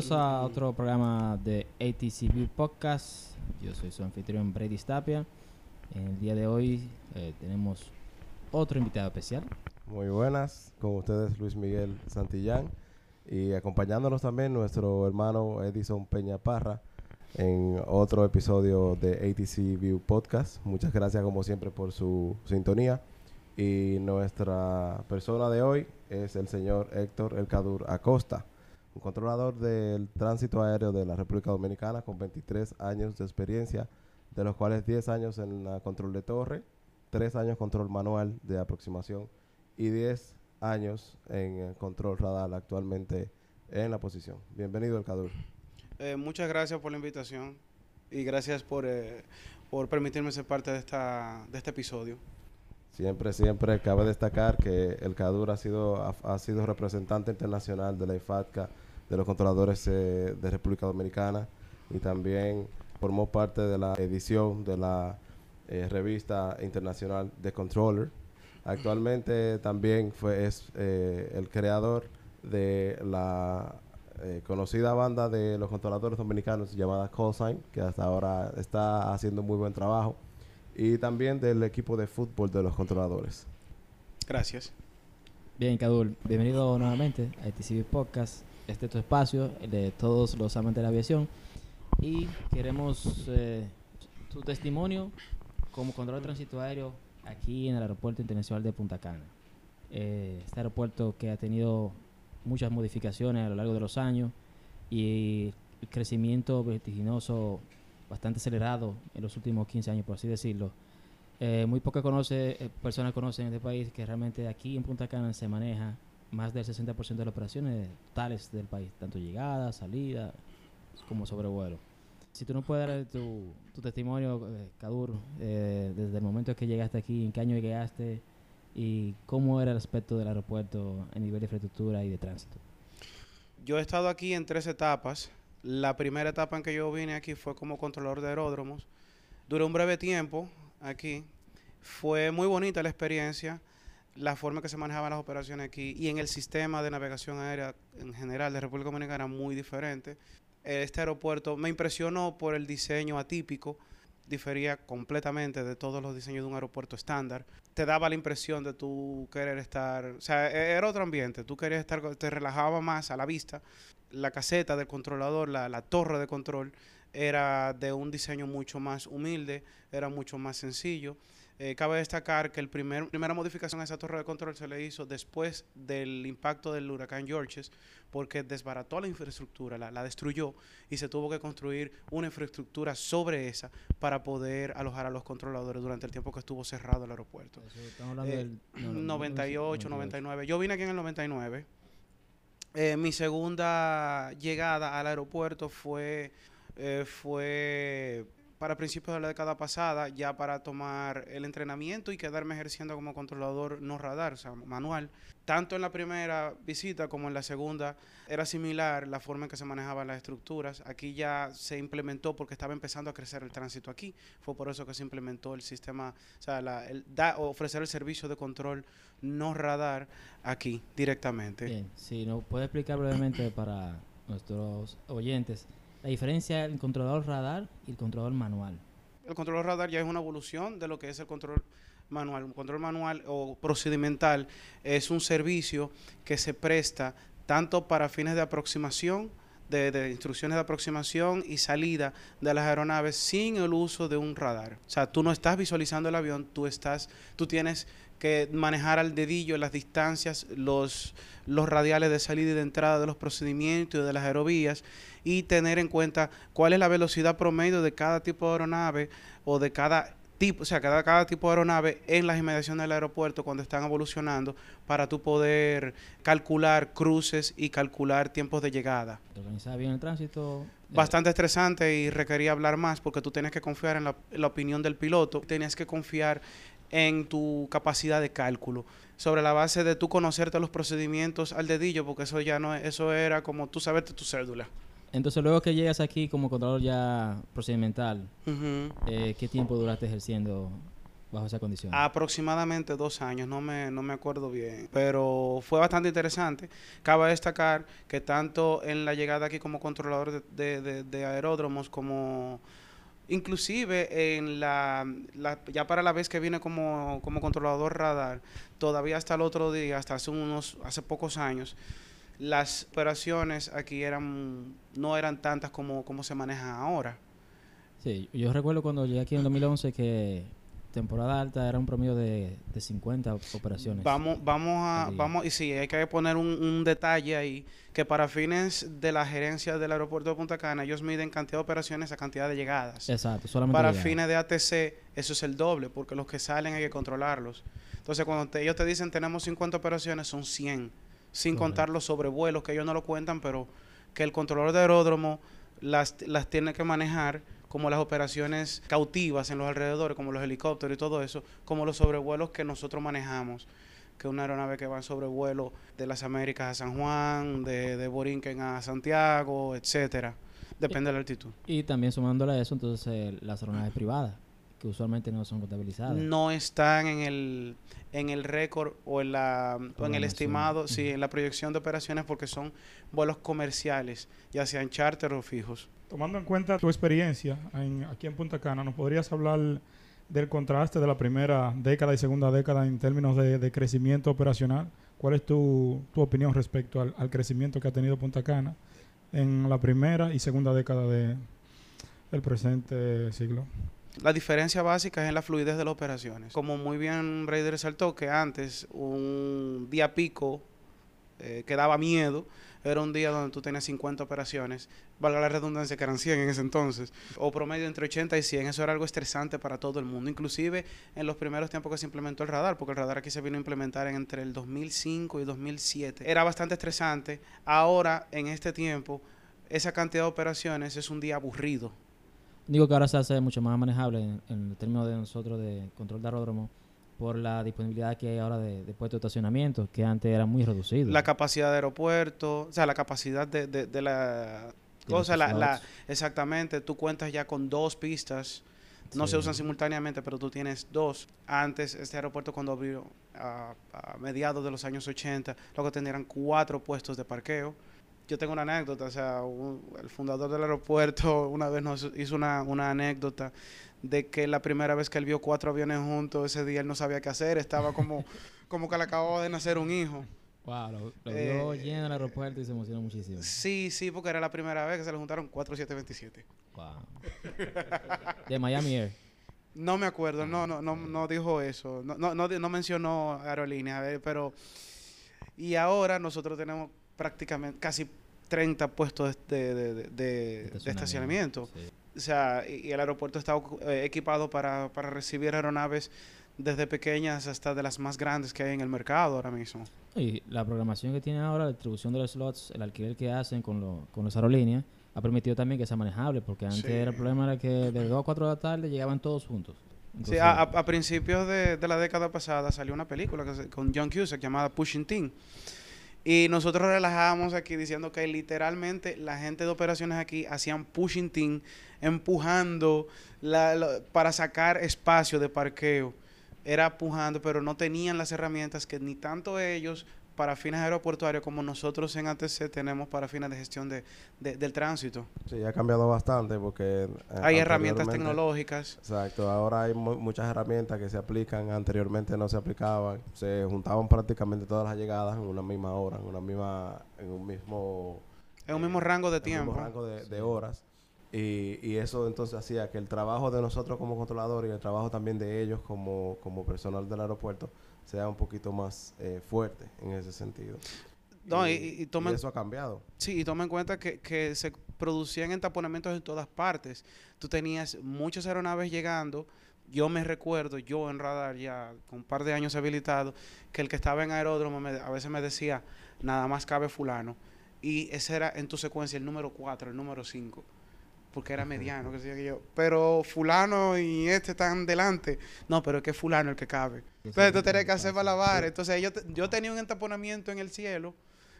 Bienvenidos a otro programa de ATC View Podcast. Yo soy su anfitrión Brady Stapia. En el día de hoy eh, tenemos otro invitado especial. Muy buenas, con ustedes Luis Miguel Santillán y acompañándonos también nuestro hermano Edison Peña Parra en otro episodio de ATC View Podcast. Muchas gracias como siempre por su sintonía. Y nuestra persona de hoy es el señor Héctor Elcadur Acosta, un controlador del tránsito aéreo de la República Dominicana con 23 años de experiencia, de los cuales 10 años en la control de torre, 3 años control manual de aproximación y 10 años en el control radar actualmente en la posición. Bienvenido, Elcadur. Eh, muchas gracias por la invitación y gracias por, eh, por permitirme ser parte de, esta, de este episodio. Siempre, siempre cabe destacar que el CADUR ha sido, ha, sido representante internacional de la IFATCA, de los controladores eh, de República Dominicana y también formó parte de la edición de la eh, revista internacional The Controller. Actualmente también fue, es eh, el creador de la conocida banda de los controladores dominicanos llamada Callsign, que hasta ahora está haciendo muy buen trabajo, y también del equipo de fútbol de los controladores. Gracias. Bien, Cadul, bienvenido nuevamente a ATC Podcast. Este es tu espacio, el de todos los amantes de la aviación. Y queremos eh, tu testimonio como controlador de tránsito aéreo aquí en el Aeropuerto Internacional de Punta Cana. Eh, este aeropuerto que ha tenido muchas modificaciones a lo largo de los años y el crecimiento vertiginoso bastante acelerado en los últimos 15 años, por así decirlo. Eh, muy pocas conoce, eh, personas conocen en este país que realmente aquí en Punta Cana se maneja más del 60% de las operaciones totales del país, tanto llegada, salida, como sobrevuelo. Si tú no puedes dar tu, testimonio, eh, Cadur, eh, desde el momento que llegaste aquí, en qué año llegaste y cómo era el aspecto del aeropuerto a nivel de infraestructura y de tránsito. Yo he estado aquí en tres etapas. La primera etapa en que yo vine aquí fue como controlador de aeródromos. Duré un breve tiempo aquí. Fue muy bonita la experiencia, la forma que se manejaban las operaciones aquí y en el sistema de navegación aérea en general de República Dominicana muy diferente. Este aeropuerto me impresionó por el diseño atípico, difería completamente de todos los diseños de un aeropuerto estándar. Te daba la impresión de tú querer estar, o sea, e- era otro ambiente, tú querías estar, te relajaba más a la vista. La caseta del controlador, la, la torre de control, era de un diseño mucho más humilde, era mucho más sencillo. Eh, cabe destacar que la primer, primera modificación a esa torre de control se le hizo después del impacto del huracán Georges, porque desbarató la infraestructura, la, la destruyó y se tuvo que construir una infraestructura sobre esa para poder alojar a los controladores durante el tiempo que estuvo cerrado el aeropuerto. Estamos hablando Eh, del no, no, 98, 99. Yo vine aquí en el 99. Eh, mi segunda llegada al aeropuerto fue, eh, fue para principios de la década pasada, ya para tomar el entrenamiento y quedarme ejerciendo como controlador no radar, o sea, manual. Tanto en la primera visita como en la segunda era similar la forma en que se manejaban las estructuras. Aquí ya se implementó porque estaba empezando a crecer el tránsito aquí. Fue por eso que se implementó el sistema, o sea, la- el da- ofrecer el servicio de control no radar aquí directamente. Bien, si nos puede explicar brevemente para nuestros oyentes la diferencia entre el controlador radar y el controlador manual. El control radar ya es una evolución de lo que es el control manual. Un control manual o procedimental es un servicio que se presta tanto para fines de aproximación, de, instrucciones de aproximación y salida de las aeronaves sin el uso de un radar. O sea, tú no estás visualizando el avión, tú estás, tú tienes que manejar al dedillo las distancias, los, los radiales de salida y de entrada de los procedimientos de las aerovías y tener en cuenta cuál es la velocidad promedio de cada tipo de aeronave o de cada tipo, o sea, cada, cada tipo de aeronave en las inmediaciones del aeropuerto cuando están evolucionando para tú poder calcular cruces y calcular tiempos de llegada. ¿Te organizaba bien el tránsito? Eh, Bastante estresante y requería hablar más porque tú tienes que confiar en la, opinión del piloto, tenías que confiar en tu capacidad de cálculo sobre la base de tú conocerte los procedimientos al dedillo porque eso ya no es- eso era como tú saberte tu cédula. Entonces, luego que llegas aquí como controlador ya procedimental, eh, ¿qué tiempo duraste ejerciendo bajo esa condición. Aproximadamente dos años, no me, no me acuerdo bien. Pero fue bastante interesante. Cabe destacar que tanto en la llegada aquí como controlador de, de- de- de aeródromos, como inclusive en la, la- ya para la vez que viene como, como controlador radar, todavía hasta el otro día, hasta hace unos, hace pocos años, las operaciones aquí eran, no eran tantas como, como se manejan ahora. Sí, yo recuerdo cuando llegué aquí en 2011 que temporada alta era un promedio de, de 50 operaciones. Vamos, vamos a, vamos, y sí, hay que poner un, un detalle ahí, que para fines de la gerencia del aeropuerto de Punta Cana, ellos miden cantidad de operaciones a cantidad de llegadas. Exacto, solamente Para llegadas. fines de ATC, eso es el doble, porque los que salen hay que controlarlos. Entonces, cuando te- ellos te dicen tenemos 50 operaciones, son 100, sin Correcto. contar los sobrevuelos, que ellos no lo cuentan, pero que el controlador de aeródromo las, las tiene que manejar como las operaciones cautivas en los alrededores, como los helicópteros y todo eso, como los sobrevuelos que nosotros manejamos, que una aeronave que va en sobrevuelo de las Américas a San Juan, de, de Borinquen a Santiago, etcétera. Depende de la altitud. Y también sumándole a eso, entonces eh, las aeronaves privadas, que usualmente no son contabilizadas. no están en el en el récord o en la o en el estimado, sí, en la proyección de operaciones porque son vuelos comerciales, ya sean charter o fijos. Tomando en cuenta tu experiencia en- aquí en Punta Cana, ¿nos podrías hablar del contraste de la primera década y segunda década en términos de, de crecimiento operacional? ¿Cuál es tu, tu opinión respecto al, al crecimiento que ha tenido Punta Cana en la primera y segunda década de, del presente siglo? La diferencia básica es en la fluidez de las operaciones. Como muy bien Brady resaltó que antes un día pico eh, que daba miedo era un día donde tú tenías 50 operaciones, valga la redundancia que eran 100 en ese entonces, o promedio entre 80 y 100, eso era algo estresante para todo el mundo, inclusive en los primeros tiempos que se implementó el radar, porque el radar aquí se vino a implementar en entre el 2005 y 2007. Era bastante estresante, ahora en este tiempo esa cantidad de operaciones es un día aburrido. Digo que ahora se hace mucho más manejable en, en el término de nosotros de control de aeródromo por la disponibilidad que hay ahora de, de puestos de estacionamiento, que antes era muy reducido. la capacidad de aeropuerto, o sea, la capacidad de, de, de la cosa, la, la- exactamente, tú cuentas ya con dos pistas, no se usan simultáneamente, pero tú tienes dos. Antes, este aeropuerto cuando abrió a, a mediados de los años 80, lo que tenían cuatro puestos de parqueo. Yo tengo una anécdota, o sea, un- el fundador del aeropuerto una vez nos hizo una, una anécdota de que la primera vez que él vio cuatro aviones juntos, ese día él no sabía qué hacer, estaba como, como que le acababa de nacer un hijo. Wow, lo, lo vio Eh, lleno el aeropuerto y se emocionó muchísimo. Sí, sí, porque era la primera vez que se le juntaron 4727. Wow. De Miami Air. No me acuerdo, no, no, no, no dijo eso, no, no, no, mencionó aerolíneas, eh, pero y ahora nosotros tenemos prácticamente casi 30 puestos de, de, de- de- de estacionamiento. Sí. O sea, y, y el aeropuerto está eh, equipado para, para recibir aeronaves desde pequeñas hasta de las más grandes que hay en el mercado ahora mismo. Y la programación que tienen ahora, la distribución de los slots, el alquiler que hacen con, lo, con las aerolíneas, ha permitido también que sea manejable, porque antes Sí. era el problema era que de 2 a 4 de la tarde llegaban todos juntos. Sí, Entonces, a, a- a principios de, de la década pasada salió una película que se- con John Cusack llamada Pushing Teen. Y nosotros relajábamos aquí diciendo que literalmente la gente de operaciones aquí hacían pushing teen, empujando para sacar espacio de parqueo. Era empujando, pero no tenían las herramientas que ni tanto ellos para fines aeroportuarios como nosotros en ATC tenemos para fines de gestión de, de- del tránsito. Sí, ha cambiado bastante porque... eh, Hay herramientas tecnológicas. Exacto, ahora hay mu- muchas herramientas que se aplican, anteriormente no se aplicaban, se juntaban prácticamente todas las llegadas en una misma hora, en una misma, en un mismo, En un mismo rango de en un mismo tiempo. rango de, de horas. Y, y eso entonces hacía que el trabajo de nosotros como controladores y el trabajo también de ellos como, como personal del aeropuerto sea un poquito más eh, fuerte en ese sentido. No, y- y- y tomen- eso ha cambiado. Sí, y toma en cuenta que, que se producían entaponamientos en todas partes. Tú tenías muchas aeronaves llegando. Yo me recuerdo, yo en radar ya con un par de años habilitado, que el que estaba en aeródromo me- a veces me decía, nada más cabe fulano. Y ese era en tu secuencia el número 4, el número 5, porque era mediano, que sé yo, que yo. Pero fulano y este están delante. No, pero es que es fulano el que cabe. Entonces tú tenías que hacer malabares. Entonces yo, te- yo tenía un entaponamiento en el cielo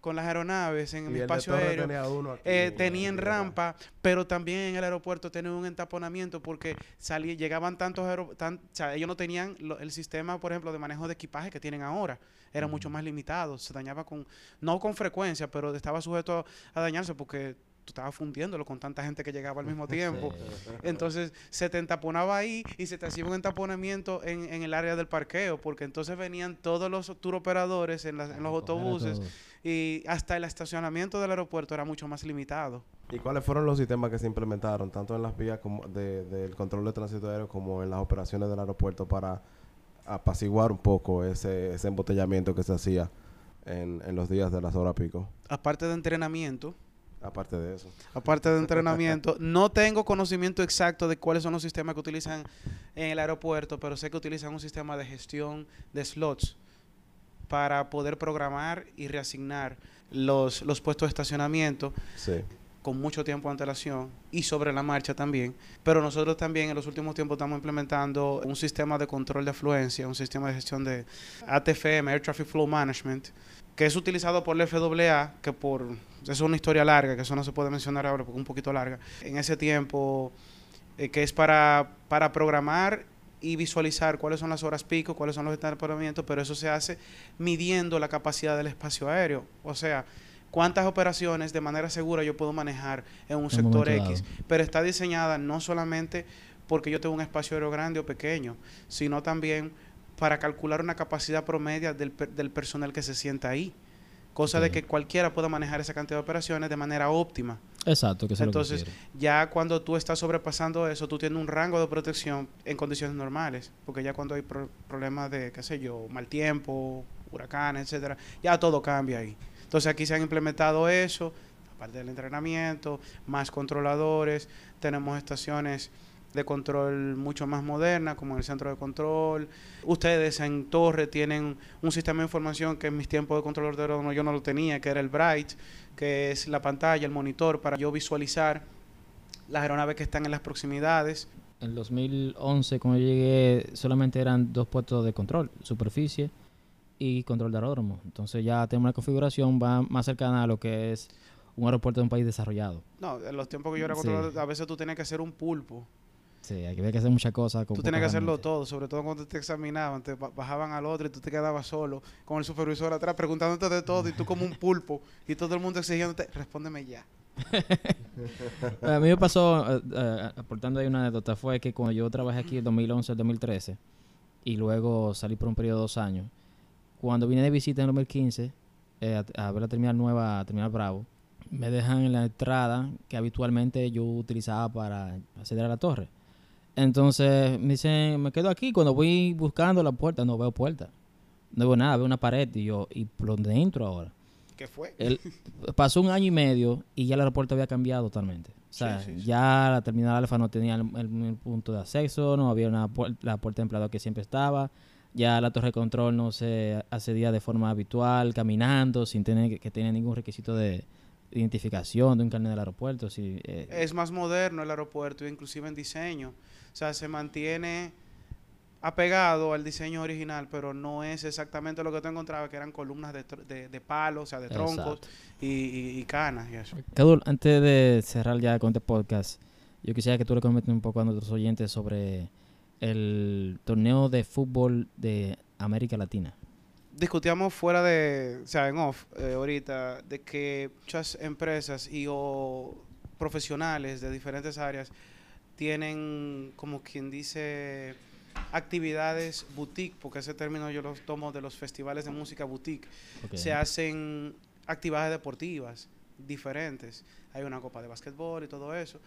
con las aeronaves en Y mi el espacio aéreo. tenía uno aquí, Eh, ¿verdad? rampa, pero también en el aeropuerto tenían un entaponamiento porque salía, llegaban tantos tan- o sea, ellos no tenían lo- el sistema, por ejemplo, de manejo de equipaje que tienen ahora. Era mucho más limitado, se dañaba con, no con frecuencia, pero estaba sujeto a dañarse porque tú estabas fundiéndolo con tanta gente que llegaba al mismo tiempo. Sí. Entonces se te entaponaba ahí y se te hacía un entaponamiento en, en el área del parqueo, porque entonces venían todos los tour operadores en, las- en los autobuses y hasta el estacionamiento del aeropuerto era mucho más limitado. ¿Y cuáles fueron los sistemas que se implementaron, tanto en las vías como de- del control de tránsito aéreo como en las operaciones del aeropuerto para apaciguar un poco ese, ese embotellamiento que se hacía en, en los días de las horas pico? Aparte de entrenamiento, Aparte de eso. aparte de entrenamiento, no tengo conocimiento exacto de cuáles son los sistemas que utilizan en el aeropuerto, pero sé que utilizan un sistema de gestión de slots para poder programar y reasignar los, los puestos de estacionamiento Sí. con mucho tiempo de antelación y sobre la marcha también. Pero nosotros también en los últimos tiempos estamos implementando un sistema de control de afluencia, un sistema de gestión de ATFM, Air Traffic Flow Management, que es utilizado por la FAA, que por es una historia larga, que eso no se puede mencionar ahora porque es un poquito larga. En ese tiempo, eh, que es para, para programar y visualizar cuáles son las horas pico, cuáles son los estacionamientos, pero eso se hace midiendo la capacidad del espacio aéreo. O sea, cuántas operaciones de manera segura yo puedo manejar en un sector X, pero está diseñada no solamente porque yo tengo un espacio aéreo grande o pequeño, sino también para calcular una capacidad promedia del, del personal que se sienta ahí. Cosa de que cualquiera pueda manejar esa cantidad de operaciones de manera óptima. Exacto, que es lo que Entonces, ya cuando tú estás sobrepasando eso, tú tienes un rango de protección en condiciones normales. Porque ya cuando hay pro- problemas de, qué sé yo, mal tiempo, huracanes, etcétera, ya todo cambia ahí. Entonces aquí se han implementado eso, aparte del entrenamiento, más controladores, tenemos estaciones de control mucho más modernas, como el centro de control. Ustedes en Torre tienen un sistema de información que en mis tiempos de controlador de aeródromo yo no lo tenía, que era el Bright, que es la pantalla, el monitor, para yo visualizar las aeronaves que están en las proximidades. En 2011, cuando yo llegué, solamente eran dos puestos de control, superficie y control de aeródromo. Entonces ya tenemos una configuración va más cercana a lo que es un aeropuerto de un país desarrollado. No, en los tiempos que yo era Sí. controlador, a veces tú tenías que hacer un pulpo. Sí, hay que hacer muchas cosas. Tú tenías que hacerlo todo, sobre todo cuando te examinaban, te ba- bajaban al otro y tú te quedabas solo con el supervisor atrás preguntándote de todo y tú como un pulpo y todo el mundo exigiéndote, respóndeme ya. A mí me pasó, eh, eh, aportando ahí una anécdota, fue que cuando yo trabajé aquí en 2011 al 2013 y luego salí por un periodo de dos años, cuando vine de visita en 2015 eh, a, a ver la terminal nueva, terminal Bravo, me dejan en la entrada que habitualmente yo utilizaba para acceder a la torre. Entonces me dicen, me quedo aquí, cuando voy buscando la puerta, no veo puerta, no veo nada, veo una pared y yo, ¿y por dónde entro ahora? ¿Qué fue? El- pasó un año y medio y ya el aeropuerto había cambiado totalmente. O sea, Sí, sí, sí. ya la terminal alfa no tenía el, el- el punto de acceso, no había una puer- la puerta de empleado que siempre estaba. Ya la torre de control no se accedía de forma habitual, caminando, sin tener que, que tener ningún requisito de identificación de un carnet del aeropuerto. Sí, eh, Es más moderno el aeropuerto, inclusive en diseño. O sea, se mantiene apegado al diseño original, pero no es exactamente lo que tú encontrabas, que eran columnas de, de, de palo, o sea, de troncos Exacto. y, y- y canas y eso. Cadul, antes de cerrar ya con este podcast, yo quisiera que tú le comentes un poco a nuestros oyentes sobre el torneo de fútbol de América Latina. Discutíamos fuera de, o sea, en off, eh, ahorita, de que muchas empresas y o profesionales de diferentes áreas tienen, como quien dice, actividades boutique, porque ese término yo lo tomo de los festivales de música boutique. Se hacen actividades deportivas diferentes. Hay una copa de básquetbol y todo eso.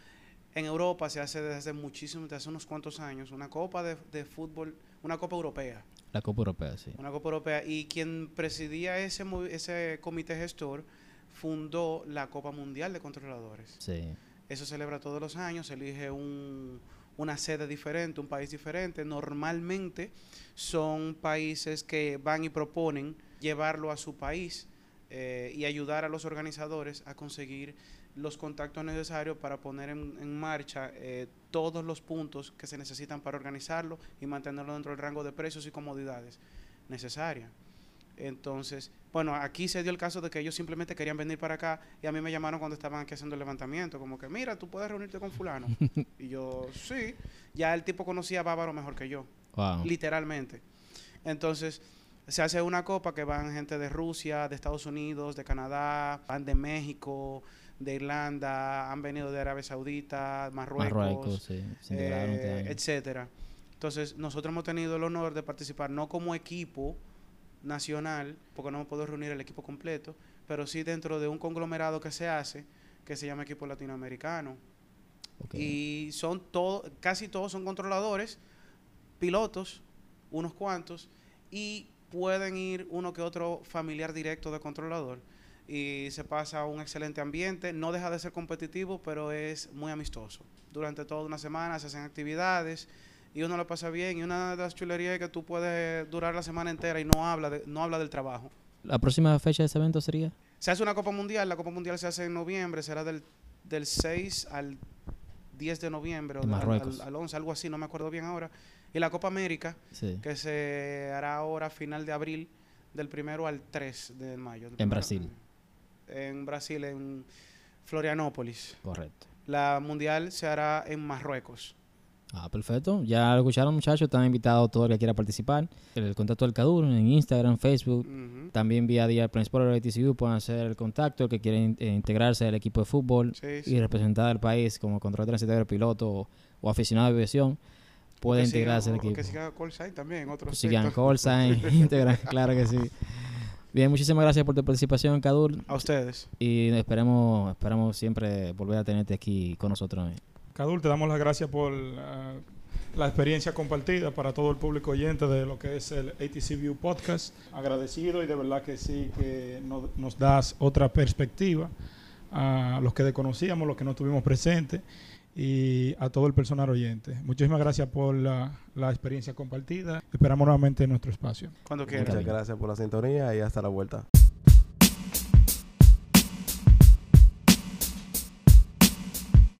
En Europa se hace desde muchísimo, desde hace unos cuantos años, una copa de, de fútbol, una copa europea La Copa Europea, sí. una Copa Europea y quien presidía ese ese comité gestor fundó la Copa Mundial de Controladores. Sí. Eso celebra todos los años, se elige un- una sede diferente, un país diferente. Normalmente son países que van y proponen llevarlo a su país eh, y ayudar a los organizadores a conseguir los contactos necesarios para poner en, en marcha eh, todos los puntos que se necesitan para organizarlo y mantenerlo dentro del rango de precios y comodidades necesarias. Entonces, bueno, aquí se dio el caso de que ellos simplemente querían venir para acá y a mí me llamaron cuando estaban aquí haciendo el levantamiento, como que, mira, tú puedes reunirte con fulano. y yo, sí, ya el tipo conocía a Bávaro mejor que yo, Wow. literalmente. Entonces, se hace una copa que van gente de Rusia, de Estados Unidos, de Canadá, van de México, de Irlanda, han venido de Arabia Saudita, Marruecos, Marruecos, sí. Este eh, etcétera. Entonces, nosotros hemos tenido el honor de participar no como equipo nacional, porque no hemos podido reunir el equipo completo, pero sí dentro de un conglomerado que se hace, que se llama equipo latinoamericano. Y son todos, casi todos son controladores, pilotos, unos cuantos, y pueden ir uno que otro familiar directo de controlador. Y se pasa un excelente ambiente, no deja de ser competitivo, pero es muy amistoso. Durante toda una semana se hacen actividades y uno lo pasa bien. Y una de las chulerías es que tú puedes durar la semana entera y no habla, de- no habla del trabajo. ¿La próxima fecha de ese evento sería? Se hace una Copa Mundial, la Copa Mundial se hace en noviembre, será del, del 6 al 10 de noviembre, o En al- Marruecos. Al, al 11, algo así, no me acuerdo bien ahora. Y la Copa América, Sí. que se hará ahora a final de abril, del primero al 3 de mayo. En primero- Brasil. En Brasil, en Florianópolis. Correcto. La Mundial se hará en Marruecos. Ah, perfecto. Ya lo escucharon, muchachos. Están invitados todo el que quiera participar. El contacto del CADUR en Instagram, Facebook. También vía día Plan Sport ATCU pueden hacer el contacto. El que quiere in- eh, integrarse al equipo de fútbol Sí, sí. y representar al país como control transitorio, piloto o, o aficionado de aviación, puede Que sigan- integrarse al equipo. Que sigan Callsign también, otros Sigan sectores. Callsign, integran, claro que sí. Bien, muchísimas gracias por tu participación, Cadur. A ustedes. Y esperemos, esperamos siempre volver a tenerte aquí con nosotros. Cadul, te damos las gracias por ah, la experiencia compartida para todo el público oyente de lo que es el ATC View Podcast. Agradecido y de verdad que sí, que no- nos das otra perspectiva a los que desconocíamos, los que no estuvimos presentes y a todo el personal oyente. Muchísimas gracias por la, la experiencia compartida. Esperamos nuevamente en nuestro espacio. Cuando quieran. Muchas gracias por la sintonía y hasta la vuelta.